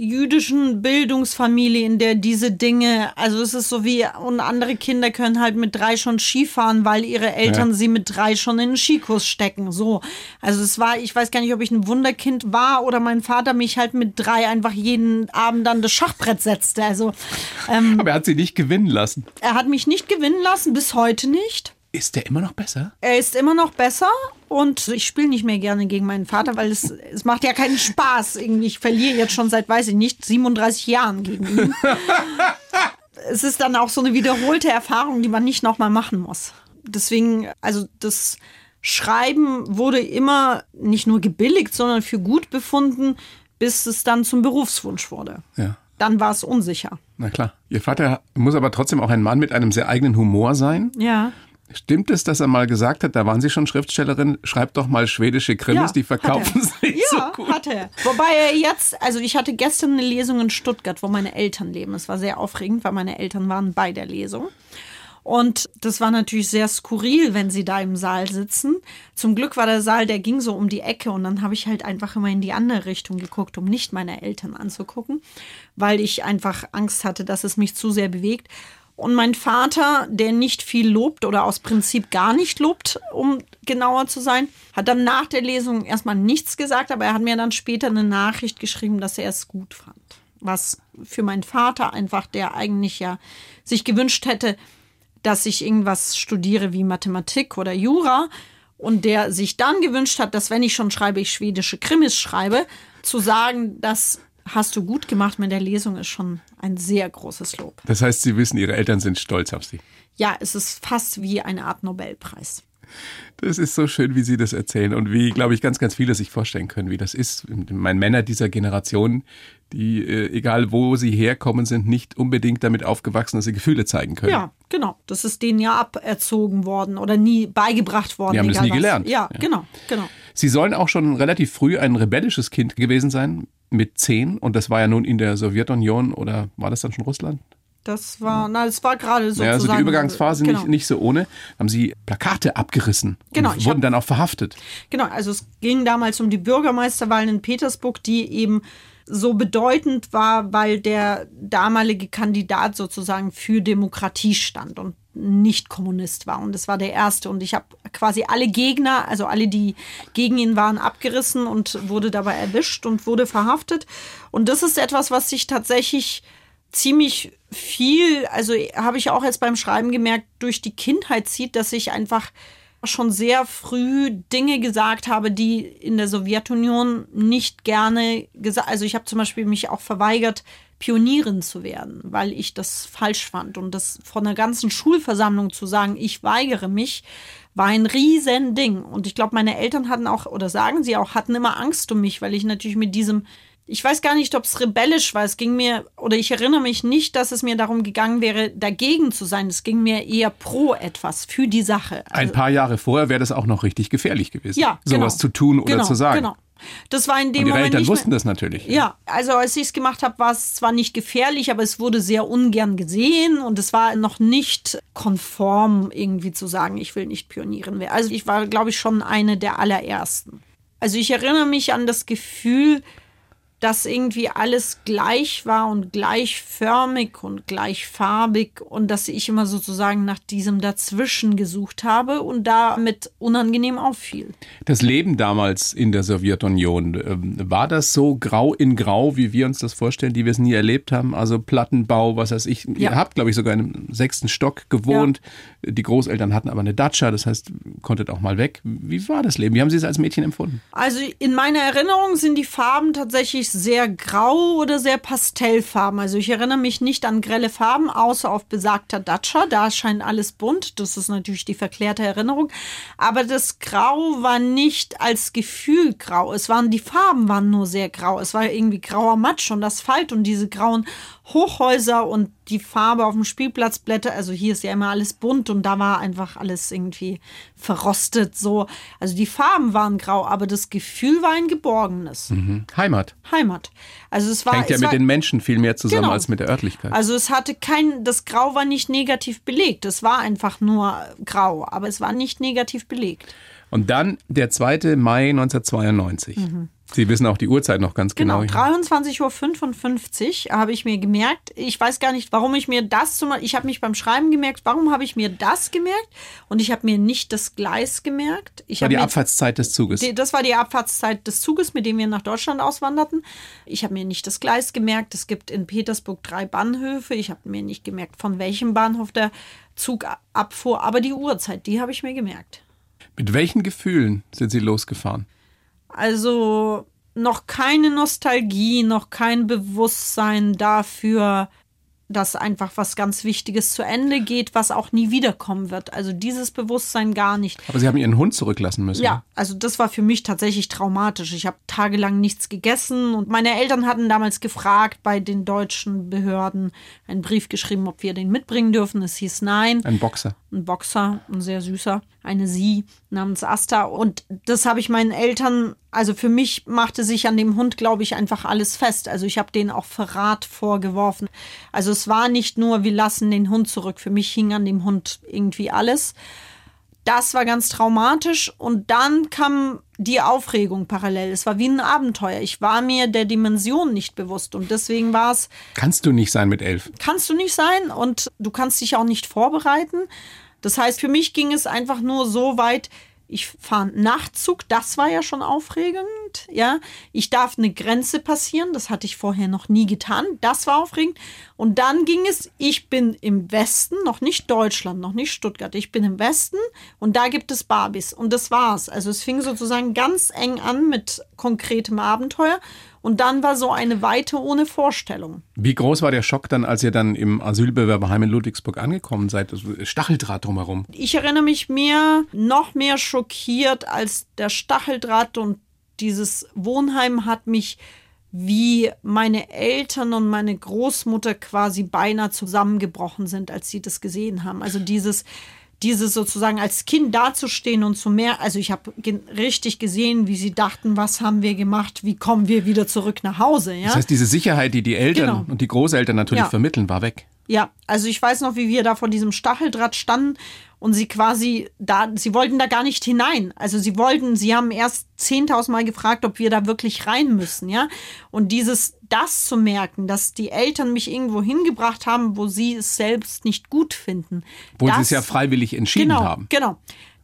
jüdischen Bildungsfamilie, in der diese Dinge, also es ist so wie, und andere Kinder können halt mit drei schon Skifahren, weil ihre Eltern Ja. sie mit drei schon in den Skikurs stecken. So. Also es war, ich weiß gar nicht, ob ich ein Wunderkind war oder mein Vater mich halt mit drei einfach jeden Abend an das Schachbrett setzte. Also ähm, Aber er hat Sie nicht gewinnen lassen. er hat mich nicht gewinnen lassen, bis heute nicht. Ist der immer noch besser? Er ist immer noch besser und ich spiele nicht mehr gerne gegen meinen Vater, weil es, es macht ja keinen Spaß. Irgendwie, ich verliere jetzt schon seit, weiß ich nicht, 37 Jahren gegen ihn. <laughs> es ist dann auch so eine wiederholte Erfahrung, die man nicht nochmal machen muss. Deswegen, also das Schreiben wurde immer nicht nur gebilligt, sondern für gut befunden, bis es dann zum Berufswunsch wurde. Ja. dann war es unsicher. Na klar. Ihr Vater muss aber trotzdem auch ein Mann mit einem sehr eigenen Humor sein. Ja. Stimmt es, dass er mal gesagt hat, da waren Sie schon Schriftstellerin, schreibt doch mal schwedische Krimis, Ja, die verkaufen <laughs> sich Ja, so gut. hat er. Wobei er jetzt, also ich hatte gestern eine Lesung in Stuttgart, wo meine Eltern leben. Es war sehr aufregend, weil meine Eltern waren bei der Lesung. Und das war natürlich sehr skurril, wenn sie da im Saal sitzen. Zum Glück war der Saal, der ging so um die Ecke und dann habe ich halt einfach immer in die andere Richtung geguckt, um nicht meine Eltern anzugucken, weil ich einfach Angst hatte, dass es mich zu sehr bewegt. Und mein Vater, der nicht viel lobt oder aus Prinzip gar nicht lobt, um genauer zu sein, hat dann nach der Lesung erstmal nichts gesagt, aber er hat mir dann später eine Nachricht geschrieben, dass er es gut fand. Was für meinen Vater einfach, der eigentlich ja sich gewünscht hätte, dass ich irgendwas studiere wie Mathematik oder Jura und der sich dann gewünscht hat, dass wenn ich schon schreibe, ich schwedische Krimis schreibe, zu sagen, das hast du gut gemacht mit der Lesung, ist schon ein sehr großes Lob. Das heißt, Sie wissen, Ihre Eltern sind stolz auf Sie. Ja, es ist fast wie eine Art Nobelpreis. Das ist so schön, wie Sie das erzählen und wie, glaube ich, ganz, ganz viele sich vorstellen können, wie das ist. Mein Männer dieser Generation, die, äh, egal wo sie herkommen, sind nicht unbedingt damit aufgewachsen, dass sie Gefühle zeigen können. Ja, genau. Das ist denen ja aberzogen worden oder nie beigebracht worden. Die haben das nie was. gelernt. Ja, Ja. genau, genau. Sie sollen auch schon relativ früh ein rebellisches Kind gewesen sein, mit zehn. Und das war ja nun in der Sowjetunion oder war das dann schon Russland? Das war, na, das war gerade sozusagen. Ja, also die Übergangsphase genau. nicht, nicht so ohne. Haben sie Plakate abgerissen Genau, und wurden hab- dann auch verhaftet. Genau, also es ging damals um die Bürgermeisterwahlen in Petersburg, die eben so bedeutend war, weil der damalige Kandidat sozusagen für Demokratie stand und nicht Kommunist war. Und das war der erste. Und ich habe quasi alle Gegner, also alle, die gegen ihn waren, abgerissen und wurde dabei erwischt und wurde verhaftet. Und das ist etwas, was sich tatsächlich ziemlich viel, also habe ich auch jetzt beim Schreiben gemerkt, durch die Kindheit zieht, dass ich einfach schon sehr früh Dinge gesagt habe, die in der Sowjetunion nicht gerne gesagt. Also ich habe zum Beispiel mich auch verweigert, Pionierin zu werden, weil ich das falsch fand. Und das von einer ganzen Schulversammlung zu sagen, ich weigere mich, war ein riesen Ding. Und ich glaube, meine Eltern hatten auch, oder sagen sie auch, hatten immer Angst um mich, weil ich natürlich mit diesem ich weiß gar nicht, ob es rebellisch war. Es ging mir, oder ich erinnere mich nicht, dass es mir darum gegangen wäre, dagegen zu sein. Es ging mir eher pro etwas, für die Sache. Ein paar Jahre vorher wäre das auch noch richtig gefährlich gewesen, ja, sowas genau. zu tun oder genau, zu sagen. Genau. Das war in dem Und ihre Moment Eltern wussten das natürlich. Ja, also als ich es gemacht habe, war es zwar nicht gefährlich, aber es wurde sehr ungern gesehen und es war noch nicht konform, irgendwie zu sagen, ich will nicht Pionierin werden. Also ich war, glaube ich, schon eine der allerersten. Also ich erinnere mich an das Gefühl, dass irgendwie alles gleich war und gleichförmig und gleichfarbig und dass ich immer sozusagen nach diesem Dazwischen gesucht habe und damit unangenehm auffiel. Das Leben damals in der Sowjetunion, ähm, war das so grau in grau, wie wir uns das vorstellen, die wir es nie erlebt haben? Also Plattenbau, was weiß ich. Ihr Ja. habt, glaube ich, sogar in einem sechsten Stock gewohnt. Die Großeltern hatten aber eine Datscha, das heißt, konntet auch mal weg. Wie war das Leben? Wie haben Sie es als Mädchen empfunden? Also in meiner Erinnerung sind die Farben tatsächlich sehr grau oder sehr pastellfarben. Also ich erinnere mich nicht an grelle Farben, außer auf besagter Datscha. Da scheint alles bunt. Das ist natürlich die verklärte Erinnerung. Aber das Grau war nicht als Gefühl grau. Es waren, die Farben waren nur sehr grau. Es war irgendwie grauer Matsch und Asphalt und diese grauen Hochhäuser und die Farbe auf dem Spielplatzblätter. Also hier ist ja immer alles bunt und da war einfach alles irgendwie verrostet so. Also die Farben waren grau, aber das Gefühl war ein geborgenes. Heimat. Heimat. Also es war Hängt ja mit war, den Menschen viel mehr zusammen Genau. als mit der Örtlichkeit. Also es hatte kein, das Grau war nicht negativ belegt. Es war einfach nur grau, aber es war nicht negativ belegt. Und dann der 2. Mai 1992. Sie wissen auch die Uhrzeit noch ganz genau. Genau, 23.55 Uhr habe ich mir gemerkt. Ich weiß gar nicht, warum ich mir das zum Ich habe mich beim Schreiben gemerkt, warum habe ich mir das gemerkt? Und ich habe mir nicht das Gleis gemerkt. Ich war habe die mir, Abfahrtszeit des Zuges. Das war die Abfahrtszeit des Zuges, mit dem wir nach Deutschland auswanderten. Ich habe mir nicht das Gleis gemerkt. Es gibt in Petersburg drei Bahnhöfe. Ich habe mir nicht gemerkt, von welchem Bahnhof der Zug abfuhr. Aber die Uhrzeit, die habe ich mir gemerkt. Mit welchen Gefühlen sind Sie losgefahren? Also noch keine Nostalgie, noch kein Bewusstsein dafür, dass einfach was ganz Wichtiges zu Ende geht, was auch nie wiederkommen wird. Also dieses Bewusstsein gar nicht. Aber Sie haben Ihren Hund zurücklassen müssen. Ja, also das war für mich tatsächlich traumatisch. Ich habe tagelang nichts gegessen und meine Eltern hatten damals gefragt bei den deutschen Behörden einen Brief geschrieben, ob wir den mitbringen dürfen. Es hieß nein. Ein Boxer. Ein Boxer, ein sehr süßer, eine Sie namens Asta. Und das habe ich meinen Eltern, also für mich machte sich an dem Hund, glaube ich, einfach alles fest. Also ich habe denen auch Verrat vorgeworfen. Also es war nicht nur, wir lassen den Hund zurück. Für mich hing an dem Hund irgendwie alles. Das war ganz traumatisch und dann kam die Aufregung parallel. Es war wie ein Abenteuer. Ich war mir der Dimension nicht bewusst und deswegen war es. Kannst du nicht sein mit elf? Kannst du nicht sein und du kannst dich auch nicht vorbereiten. Das heißt, für mich ging es einfach nur so weit, ich fahre Nachtzug, das war ja schon aufregend, ja. Ich darf eine Grenze passieren, das hatte ich vorher noch nie getan, das war aufregend. Und dann ging es, ich bin im Westen, noch nicht Deutschland, noch nicht Stuttgart, ich bin im Westen und da gibt es Barbies und das war's. Also es fing sozusagen ganz eng an mit konkretem Abenteuer und dann war so eine Weite ohne Vorstellung. Wie groß war der Schock dann, als ihr dann im Asylbewerberheim in Ludwigsburg angekommen seid? Also Stacheldraht drumherum. Ich erinnere mich mehr, noch mehr schockiert als der Stacheldraht und dieses Wohnheim hat mich wie meine Eltern und meine Großmutter quasi beinahe zusammengebrochen sind, als sie das gesehen haben. Also dieses, dieses sozusagen als Kind dazustehen und zu mehr, also ich habe ge richtig gesehen, wie sie dachten, was haben wir gemacht, wie kommen wir wieder zurück nach Hause. Ja? Das heißt, diese Sicherheit, die die Eltern genau. und die Großeltern natürlich ja. vermitteln, war weg. Ja, also ich weiß noch, wie wir da vor diesem Stacheldraht standen und sie quasi da, sie wollten da gar nicht hinein. Also sie wollten, sie haben erst 10.000 Mal gefragt, ob wir da wirklich rein müssen, ja. Und dieses, das zu merken, dass die Eltern mich irgendwo hingebracht haben, wo sie es selbst nicht gut finden. Wo sie es ja freiwillig entschieden genau, haben. Genau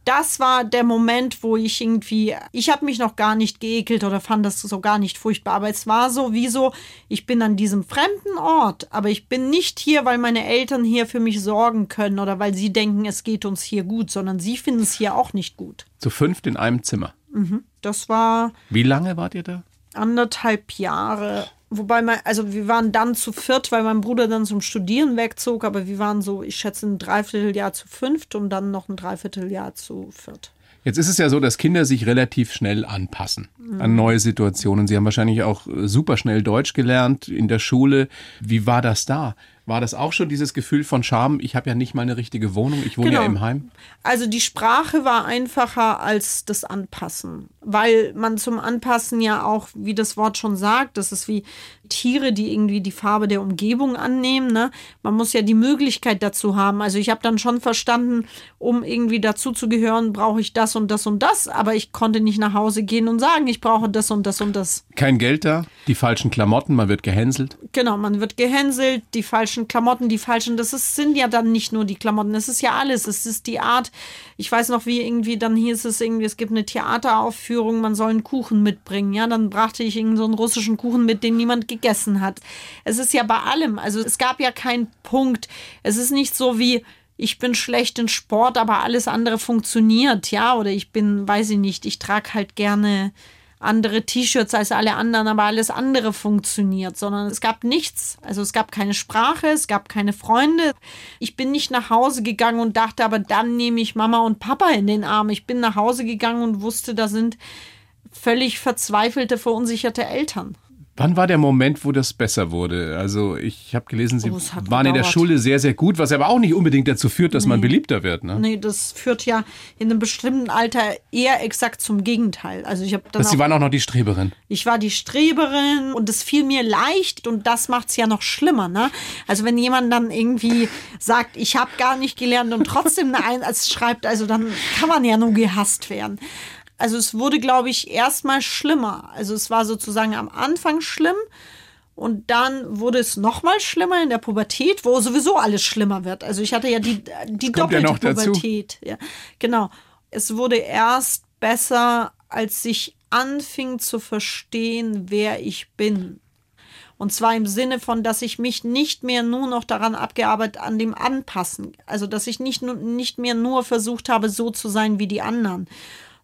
das war der Moment, wo ich irgendwie, ich habe mich noch gar nicht geekelt oder fand das so gar nicht furchtbar, aber es war so wie so, ich bin an diesem fremden Ort, aber ich bin nicht hier, weil meine Eltern hier für mich sorgen können oder weil sie denken, es geht uns hier gut, sondern sie finden es hier auch nicht gut. Zu fünft in einem Zimmer. Mhm. Das war. Wie lange wart ihr da? Anderthalb Jahre. Wobei man, also wir waren dann zu viert, weil mein Bruder dann zum Studieren wegzog, aber wir waren so, ich schätze, ein Dreivierteljahr zu fünft und dann noch ein Dreivierteljahr zu viert. Jetzt ist es ja so, dass Kinder sich relativ schnell anpassen mhm. an neue Situationen. Sie haben wahrscheinlich auch super schnell Deutsch gelernt in der Schule. Wie war das da? War das auch schon dieses Gefühl von Scham? Ich habe ja nicht mal eine richtige Wohnung, ich wohne genau. ja im Heim. Also die Sprache war einfacher als das Anpassen, weil man zum Anpassen ja auch, wie das Wort schon sagt, das ist wie Tiere, die irgendwie die Farbe der Umgebung annehmen. Ne? Man muss ja die Möglichkeit dazu haben. Also ich habe dann schon verstanden, um irgendwie dazu zu gehören, brauche ich das und das und das, aber ich konnte nicht nach Hause gehen und sagen, ich brauche das und das und das. Kein Geld da, die falschen Klamotten, man wird gehänselt. Genau, man wird gehänselt, die falschen Klamotten, die falschen, das ist, sind ja dann nicht nur die Klamotten, das ist ja alles. Es ist die Art, ich weiß noch, wie irgendwie, dann hieß es irgendwie, es gibt eine Theateraufführung, man soll einen Kuchen mitbringen. Ja, dann brachte ich irgendeinen so einen russischen Kuchen mit, den niemand gegessen hat. Es ist ja bei allem, also es gab ja keinen Punkt. Es ist nicht so wie, ich bin schlecht in Sport, aber alles andere funktioniert, ja, oder ich bin, weiß ich nicht, ich trage halt gerne andere T-Shirts als alle anderen, aber alles andere funktioniert, sondern es gab nichts. Also es gab keine Sprache, es gab keine Freunde. Ich bin nicht nach Hause gegangen und dachte, aber dann nehme ich Mama und Papa in den Arm. Ich bin nach Hause gegangen und wusste, da sind völlig verzweifelte, verunsicherte Eltern. Wann war der Moment, wo das besser wurde? Also ich habe gelesen, Sie oh, waren in der Schule sehr, sehr gut, was aber auch nicht unbedingt dazu führt, dass nee. man beliebter wird. Ne? Nee, das führt ja in einem bestimmten Alter eher exakt zum Gegenteil. Also ich habe dann Sie waren auch noch die Streberin. Ich war die Streberin und es fiel mir leicht und das macht es ja noch schlimmer. Ne? Also wenn jemand dann irgendwie sagt, ich habe gar nicht gelernt und trotzdem eine Eins schreibt, also dann kann man ja nur gehasst werden. Also es wurde, glaube ich, erstmal schlimmer. Also es war sozusagen am Anfang schlimm und dann wurde es nochmal schlimmer in der Pubertät, wo sowieso alles schlimmer wird. Also ich hatte ja die, die doppelte ja Pubertät. Ja, genau. Es wurde erst besser, als ich anfing zu verstehen, wer ich bin. Und zwar im Sinne von, dass ich mich nicht mehr nur noch daran abgearbeitet, an dem Anpassen. Also, dass ich nicht, nicht mehr nur versucht habe, so zu sein wie die anderen,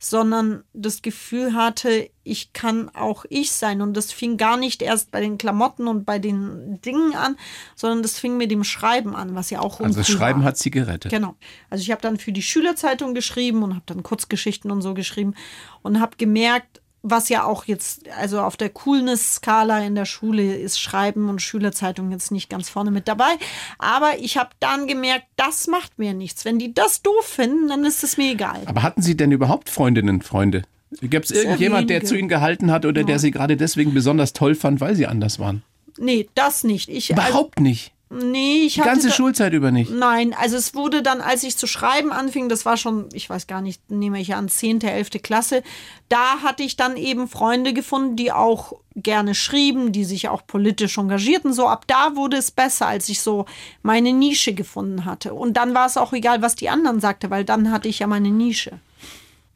sondern das Gefühl hatte, ich kann auch ich sein. Und das fing gar nicht erst bei den Klamotten und bei den Dingen an, sondern das fing mit dem Schreiben an, was ja auch Also das Schreiben war. hat sie gerettet. Genau. Also ich habe dann für die Schülerzeitung geschrieben und habe dann Kurzgeschichten und so geschrieben und habe gemerkt, was ja auch jetzt, also auf der Coolness-Skala in der Schule ist Schreiben und Schülerzeitung jetzt nicht ganz vorne mit dabei. Aber ich habe dann gemerkt, das macht mir nichts. Wenn die das doof finden, dann ist es mir egal. Aber hatten Sie denn überhaupt Freundinnen, Freunde? Gibt es irgendjemand, der zu Ihnen gehalten hat oder der Sie gerade deswegen besonders toll fand, weil Sie anders waren? Nee, das nicht. Ich, also, Überhaupt nicht. Nee, ich Die hatte ganze da- Schulzeit über nicht. Nein, also es wurde dann, als ich zu schreiben anfing, das war schon, ich weiß gar nicht, nehme ich an, 10., 11. Klasse, da hatte ich dann eben Freunde gefunden, die auch gerne schrieben, die sich auch politisch engagierten. So ab da wurde es besser, als ich so meine Nische gefunden hatte. Und dann war es auch egal, was die anderen sagte, weil dann hatte ich ja meine Nische.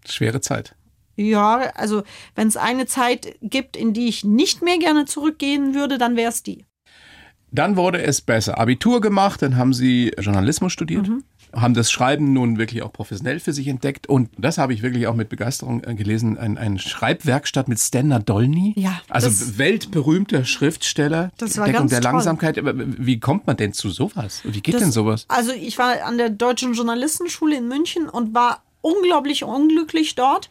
Schwere Zeit. Ja, also wenn es eine Zeit gibt, in die ich nicht mehr gerne zurückgehen würde, dann wäre es die. Dann wurde es besser. Abitur gemacht, dann haben Sie Journalismus studiert, Mhm. haben das Schreiben nun wirklich auch professionell für sich entdeckt und das habe ich wirklich auch mit Begeisterung äh, gelesen, ein, ein Schreibwerkstatt mit Stanna Dolny. Ja, Also weltberühmter Schriftsteller, Das war Entdeckung ganz der toll. Langsamkeit. Aber Wie kommt man denn zu sowas? Wie geht Das- denn sowas? Also ich war an der Deutschen Journalistenschule in München und war unglaublich unglücklich dort,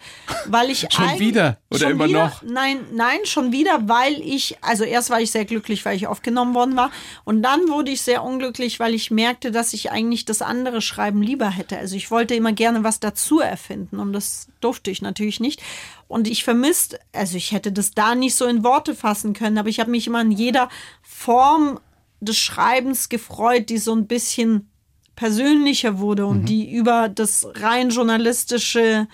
weil ich <laughs> Schon wieder? Oder schon immer wieder? noch? Nein, nein, schon wieder, weil ich also erst war ich sehr glücklich, weil ich aufgenommen worden war und dann wurde ich sehr unglücklich, weil ich merkte, dass ich eigentlich das andere Schreiben lieber hätte. Also ich wollte immer gerne was dazu erfinden und das durfte ich natürlich nicht. Und ich vermisst, also ich hätte das da nicht so in Worte fassen können, aber ich habe mich immer in jeder Form des Schreibens gefreut, die so ein bisschen persönlicher wurde und die über das rein journalistische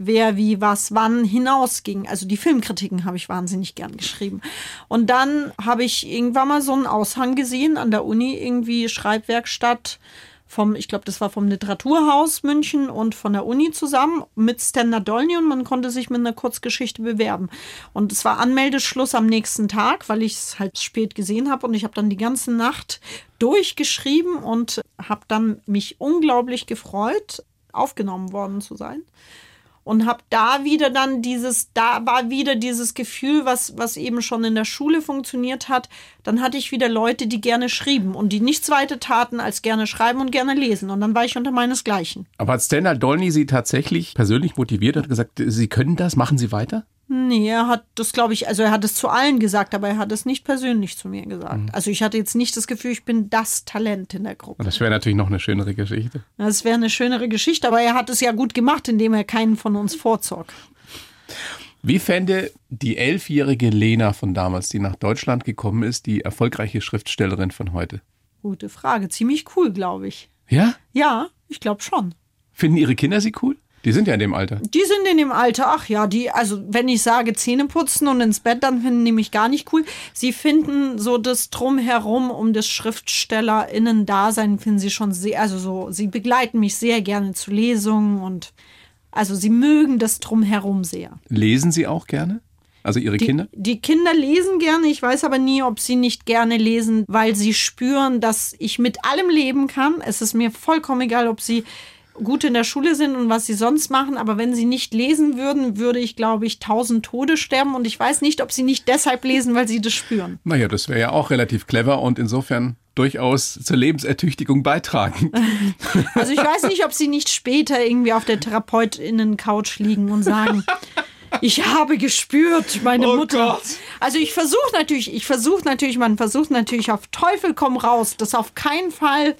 wer, wie, was, wann hinausging. Also die Filmkritiken habe ich wahnsinnig gern geschrieben. Und dann habe ich irgendwann mal so einen Aushang gesehen an der Uni, irgendwie Schreibwerkstatt vom, ich glaube, das war vom Literaturhaus München und von der Uni zusammen mit Stan Nadolny und man konnte sich mit einer Kurzgeschichte bewerben. Und es war Anmeldeschluss am nächsten Tag, weil ich es halt spät gesehen habe und ich habe dann die ganze Nacht durchgeschrieben und habe dann mich unglaublich gefreut, aufgenommen worden zu sein und habe da wieder dann dieses, da war wieder dieses Gefühl, was, was eben schon in der Schule funktioniert hat. Dann hatte ich wieder Leute, die gerne schrieben und die nichts weiter taten als gerne schreiben und gerne lesen. Und dann war ich unter meinesgleichen. Aber hat Stanna Dolny Sie tatsächlich persönlich motiviert und gesagt, Sie können das, machen Sie weiter? Nee, er hat das, glaube ich, also er hat es zu allen gesagt, aber er hat es nicht persönlich zu mir gesagt. Also ich hatte jetzt nicht das Gefühl, ich bin das Talent in der Gruppe. Das wäre natürlich noch eine schönere Geschichte. Das wäre eine schönere Geschichte, aber er hat es ja gut gemacht, indem er keinen von uns vorzog. Wie fände die elfjährige Lena von damals, die nach Deutschland gekommen ist, die erfolgreiche Schriftstellerin von heute? Gute Frage. Ziemlich cool, glaube ich. Ja? Ja, ich glaube schon. Finden Ihre Kinder sie cool? Die sind ja in dem Alter. Die sind in dem Alter, ach ja, die, also wenn ich sage Zähne putzen und ins Bett, dann finden die mich gar nicht cool. Sie finden so das Drumherum um das SchriftstellerInnen-Dasein, finden sie schon sehr, also so, sie begleiten mich sehr gerne zu Lesungen und also sie mögen das Drumherum sehr. Lesen Sie auch gerne? Also Ihre Die Kinder? die Kinder lesen gerne. Ich weiß aber nie, ob sie nicht gerne lesen, weil sie spüren, dass ich mit allem leben kann. Es ist mir vollkommen egal, ob sie gut in der Schule sind und was sie sonst machen. Aber wenn sie nicht lesen würden, würde ich, glaube ich, tausend Tode sterben. Und ich weiß nicht, ob sie nicht deshalb lesen, weil sie das spüren. Naja, das wäre ja auch relativ clever und insofern durchaus zur Lebensertüchtigung beitragen. <laughs> Also ich weiß nicht, ob sie nicht später irgendwie auf der TherapeutInnen-Couch liegen und sagen, <laughs> ich habe gespürt, meine Oh Mutter. Gott. Also ich versuche natürlich, ich versuche natürlich, man versucht natürlich auf Teufel komm raus, das auf keinen Fall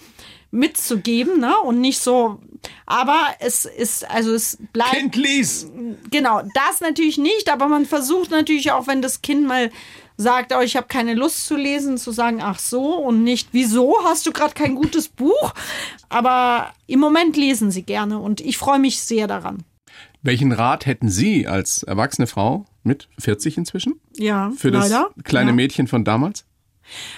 mitzugeben, ne? Und nicht so. Aber es ist, also es bleibt. Kind lies! Genau, das natürlich nicht, aber man versucht natürlich auch, wenn das Kind mal sagt, oh, ich habe keine Lust zu lesen, zu sagen, ach so und nicht, wieso hast du gerade kein gutes Buch? Aber im Moment lesen sie gerne und ich freue mich sehr daran. Welchen Rat hätten Sie als erwachsene Frau mit 40 inzwischen Ja, für das leider. kleine ja. Mädchen von damals?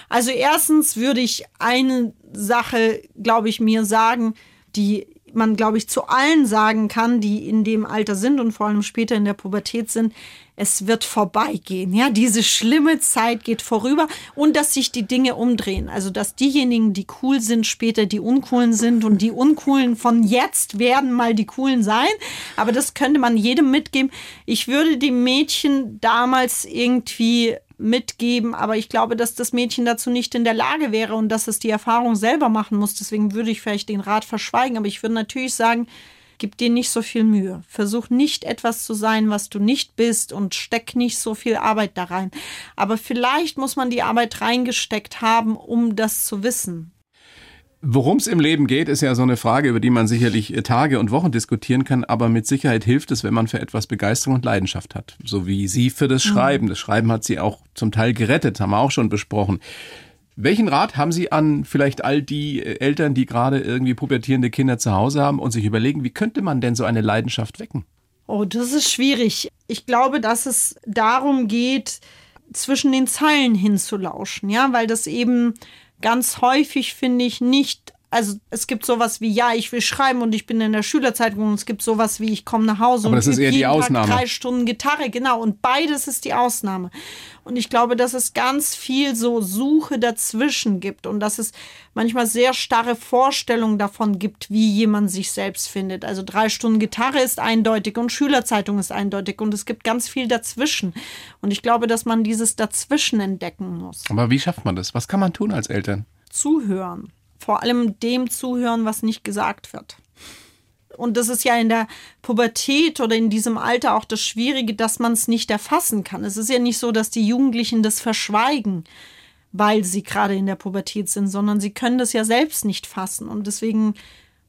Also erstens würde ich eine Sache, glaube ich, mir sagen, die man, glaube ich, zu allen sagen kann, die in dem Alter sind und vor allem später in der Pubertät sind, es wird vorbeigehen. Ja, diese schlimme Zeit geht vorüber und dass sich die Dinge umdrehen. Also, dass diejenigen, die cool sind, später die uncoolen sind und die uncoolen von jetzt werden mal die coolen sein. Aber das könnte man jedem mitgeben. Ich würde die Mädchen damals irgendwie mitgeben, aber ich glaube, dass das Mädchen dazu nicht in der Lage wäre und dass es die Erfahrung selber machen muss. Deswegen würde ich vielleicht den Rat verschweigen, aber ich würde natürlich sagen, gib dir nicht so viel Mühe. Versuch nicht etwas zu sein, was du nicht bist und steck nicht so viel Arbeit da rein. Aber vielleicht muss man die Arbeit reingesteckt haben, um das zu wissen. Worum es im Leben geht, ist ja so eine Frage, über die man sicherlich äh, Tage und Wochen diskutieren kann, aber mit Sicherheit hilft es, wenn man für etwas Begeisterung und Leidenschaft hat. So wie Sie für das mhm. Schreiben. Das Schreiben hat Sie auch zum Teil gerettet, haben wir auch schon besprochen. Welchen Rat haben Sie an vielleicht all die äh, Eltern, die gerade irgendwie pubertierende Kinder zu Hause haben und sich überlegen, wie könnte man denn so eine Leidenschaft wecken? Oh, das ist schwierig. Ich glaube, dass es darum geht, zwischen den Zeilen hinzulauschen, ja, weil das eben ganz häufig, finde ich, nicht also es gibt sowas wie, ja, ich will schreiben und ich bin in der Schülerzeitung und es gibt sowas wie, ich komme nach Hause Aber und das ist eher die Ausnahme. drei Stunden Gitarre, genau. Und beides ist die Ausnahme. Und ich glaube, dass es ganz viel so Suche dazwischen gibt und dass es manchmal sehr starre Vorstellungen davon gibt, wie jemand sich selbst findet. Also drei Stunden Gitarre ist eindeutig und Schülerzeitung ist eindeutig und es gibt ganz viel dazwischen. Und ich glaube, dass man dieses dazwischen entdecken muss. Aber wie schafft man das? Was kann man tun als Eltern? Zuhören vor allem dem zuhören, was nicht gesagt wird. Und das ist ja in der Pubertät oder in diesem Alter auch das Schwierige, dass man es nicht erfassen kann. Es ist ja nicht so, dass die Jugendlichen das verschweigen, weil sie gerade in der Pubertät sind, sondern sie können das ja selbst nicht fassen. Und deswegen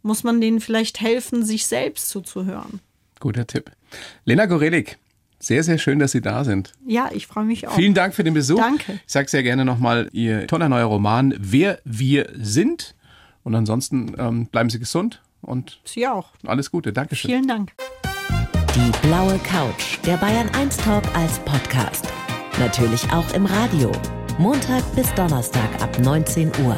muss man denen vielleicht helfen, sich selbst zuzuhören. Guter Tipp. Lena Gorelik, sehr, sehr schön, dass Sie da sind. Ja, ich freue mich auch. Vielen Dank für den Besuch. Danke. Ich sage sehr gerne nochmal, Ihr toller neuer Roman, Wer wir sind. Und ansonsten ähm, bleiben Sie gesund und Sie auch. Alles Gute. Dankeschön. Vielen Dank. Die blaue Couch, der Bayern 1 Talk als Podcast. Natürlich auch im Radio. Montag bis Donnerstag ab 19 Uhr.